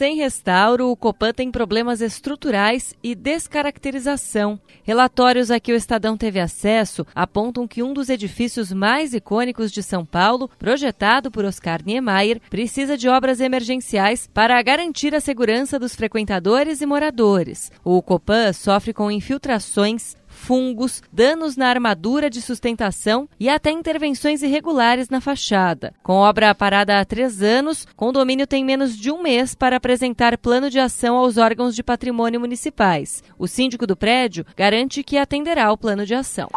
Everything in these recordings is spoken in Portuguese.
Sem restauro, o Copan tem problemas estruturais e descaracterização. Relatórios a que o Estadão teve acesso apontam que um dos edifícios mais icônicos de São Paulo, projetado por Oscar Niemeyer, precisa de obras emergenciais para garantir a segurança dos frequentadores e moradores. O Copan sofre com infiltrações, fungos, danos na armadura de sustentação e até intervenções irregulares na fachada. Com obra parada há três anos, condomínio tem menos de um mês para apresentar plano de ação aos órgãos de patrimônio municipais. O síndico do prédio garante que atenderá o plano de ação.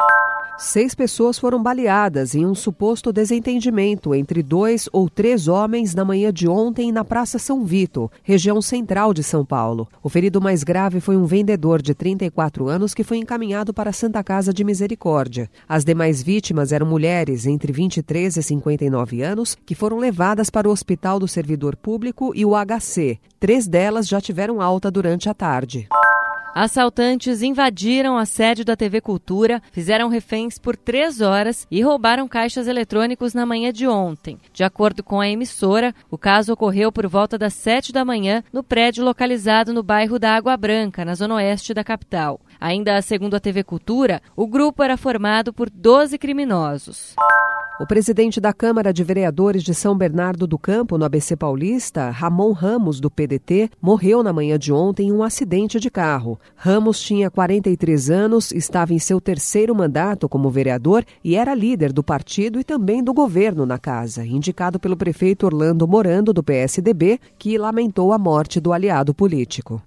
Seis pessoas foram baleadas em um suposto desentendimento entre dois ou três homens na manhã de ontem na Praça São Vito, região central de São Paulo. O ferido mais grave foi um vendedor de 34 anos que foi encaminhado para a Santa Casa de Misericórdia. As demais vítimas eram mulheres entre 23 e 59 anos que foram levadas para o Hospital do Servidor Público e o HC. Três delas já tiveram alta durante a tarde. Assaltantes invadiram a sede da TV Cultura, fizeram reféns por três horas e roubaram caixas eletrônicos na manhã de ontem. De acordo com a emissora, o caso ocorreu por volta das sete da manhã no prédio localizado no bairro da Água Branca, na zona oeste da capital. Ainda segundo a TV Cultura, o grupo era formado por 12 criminosos. O presidente da Câmara de Vereadores de São Bernardo do Campo, no ABC Paulista, Ramon Ramos, do PDT, morreu na manhã de ontem em um acidente de carro. Ramos tinha 43 anos, estava em seu terceiro mandato como vereador e era líder do partido e também do governo na casa, indicado pelo prefeito Orlando Morando, do PSDB, que lamentou a morte do aliado político.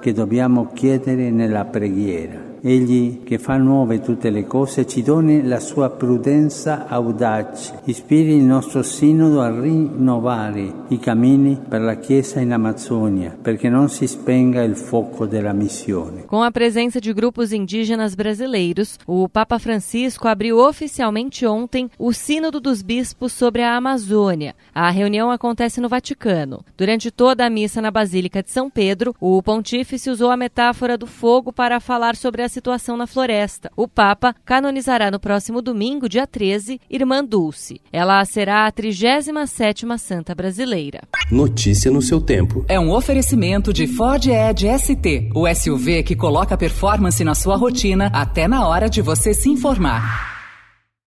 Que dobbiamo chiedere nella preghiera Egli che fa nuove tutte le cose ci doni la sua prudenza audace, ispiri il nostro sinodo a rinnovare i cammini per la Chiesa in Amazônia, perché non si spenga il fuoco della missione. Com a presença de grupos indígenas brasileiros, o Papa Francisco abriu oficialmente ontem o Sínodo dos Bispos sobre a Amazônia. A reunião acontece no Vaticano. Durante toda a missa na Basílica de São Pedro, o pontífice usou a metáfora do fogo para falar sobre a situação na floresta. O Papa canonizará no próximo domingo, dia 13, Irmã Dulce. Ela será a 37ª santa brasileira. Notícia no seu tempo. É um oferecimento de Ford Edge ST, o SUV que coloca performance na sua rotina até na hora de você se informar.